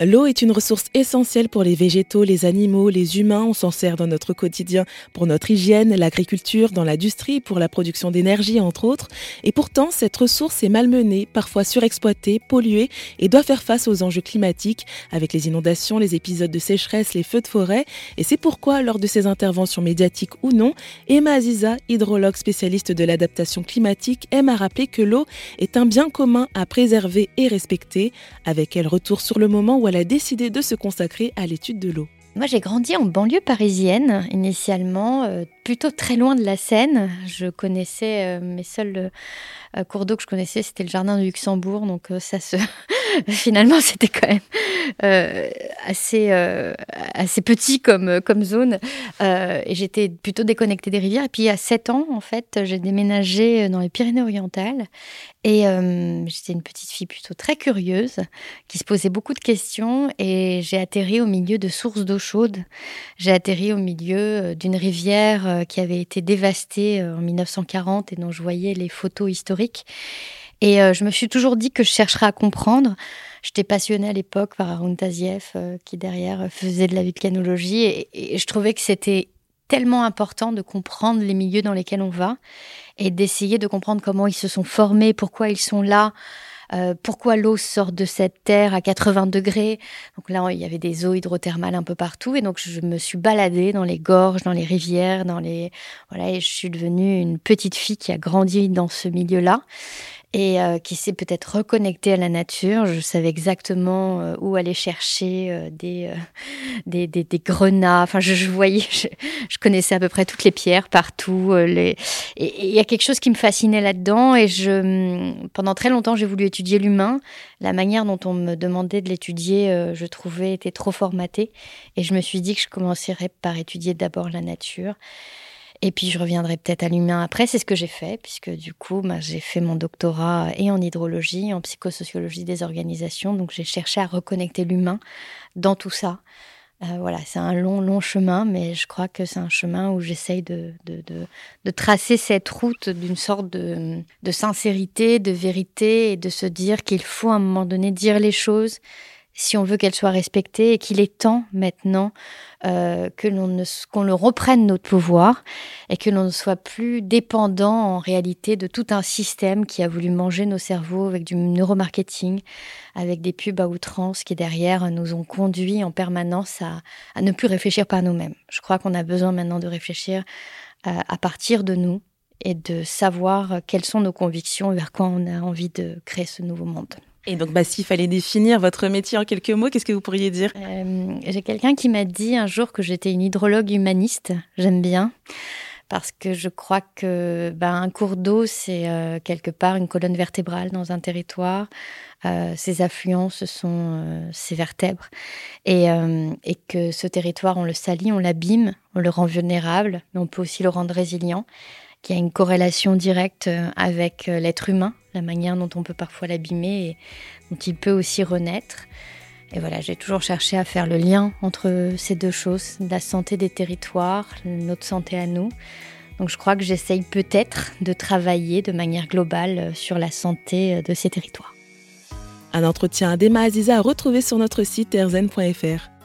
L'eau est une ressource essentielle pour les végétaux, les animaux, les humains. On s'en sert dans notre quotidien pour notre hygiène, l'agriculture, dans l'industrie, pour la production d'énergie, entre autres. Et pourtant, cette ressource est malmenée, parfois surexploitée, polluée et doit faire face aux enjeux climatiques avec les inondations, les épisodes de sécheresse, les feux de forêt. Et c'est pourquoi, lors de ses interventions médiatiques ou non, Emma Aziza, hydrologue spécialiste de l'adaptation climatique, aime à rappeler que l'eau est un bien commun à préserver et respecter. Avec elle, retour sur le moment où elle a décidé de se consacrer à l'étude de l'eau. Moi, j'ai grandi en banlieue parisienne, initialement, euh, plutôt très loin de la Seine. Je connaissais euh, mes seuls euh, cours d'eau que je connaissais, c'était le jardin de Luxembourg, donc ça se. Finalement, c'était quand même assez assez petit comme comme zone, et j'étais plutôt déconnectée des rivières. Et puis, à 7 ans, en fait, j'ai déménagé dans les Pyrénées-Orientales, et j'étais une petite fille plutôt très curieuse, qui se posait beaucoup de questions, et j'ai atterri au milieu de sources d'eau chaude. J'ai atterri au milieu euh, d'une rivière euh, qui avait été dévastée euh, en 1940 et dont je voyais les photos historiques. Et je me suis toujours dit que je chercherais à comprendre. J'étais passionnée à l'époque par Arun Taziev, qui derrière faisait de la vulcanologie, et, et je trouvais que c'était tellement important de comprendre les milieux dans lesquels on va et d'essayer de comprendre comment ils se sont formés, pourquoi ils sont là, euh, pourquoi l'eau sort de cette terre à 80 degrés. Donc là, il y avait des eaux hydrothermales un peu partout, et donc je me suis baladée dans les gorges, dans les rivières, dans les voilà, et je suis devenue une petite fille qui a grandi dans ce milieu-là et euh, qui s'est peut-être reconnecté à la nature. Je savais exactement euh, où aller chercher euh, des, des, des, des, grenats. Enfin, je, je voyais, je, je, connaissais à peu près toutes les pierres partout. les... Et il y a quelque chose qui me fascinait là-dedans. Et je, pendant très longtemps, j'ai voulu étudier l'humain. La manière dont on me demandait de l'étudier, je trouvais était trop formatée. Et je me suis dit que je commencerais par étudier d'abord la nature. Et puis je reviendrai peut-être à l'humain après. C'est ce que j'ai fait, puisque du coup, bah, j'ai fait mon doctorat et en hydrologie, en psychosociologie des organisations. Donc j'ai cherché à reconnecter l'humain dans tout ça. Euh, voilà, c'est un long, long chemin, mais je crois que c'est un chemin où j'essaye de, de, de, de, tracer cette route d'une sorte de, de sincérité, de vérité, et de se dire qu'il faut à un moment donné dire les choses si on veut qu'elle soit respectée et qu'il est temps maintenant euh, qu'on le reprenne notre pouvoir et que l'on ne soit plus dépendant en réalité de tout un système qui a voulu manger nos cerveaux avec du neuromarketing, avec des pubs à outrance qui derrière nous ont conduit en permanence à, ne plus réfléchir par nous-mêmes. Je crois qu'on a besoin maintenant de réfléchir à, euh, à partir de nous et de savoir quelles sont nos convictions vers quoi on a envie de créer ce nouveau monde. Et donc, bah, s'il fallait définir votre métier en quelques mots, qu'est-ce que vous pourriez dire? Euh, J'ai quelqu'un qui m'a dit un jour que j'étais une hydrologue humaniste. J'aime bien. Parce que je crois que bah, un cours d'eau, c'est euh, quelque part une colonne vertébrale dans un territoire. Euh, ses affluents, ce sont ses vertèbres. Et, que ce territoire, on le salit, on l'abîme, on le rend vulnérable, mais on peut aussi le rendre résilient qu'il y a une corrélation directe avec l'être humain, la manière dont on peut parfois l'abîmer et dont il peut aussi renaître. Et voilà, j'ai toujours cherché à faire le lien entre ces deux choses, la santé des territoires, notre santé à nous. Donc je crois que j'essaye peut-être de travailler de manière globale euh, sur la santé de ces territoires. Un entretien d'Emma Aziza à retrouver sur notre site erzen.fr.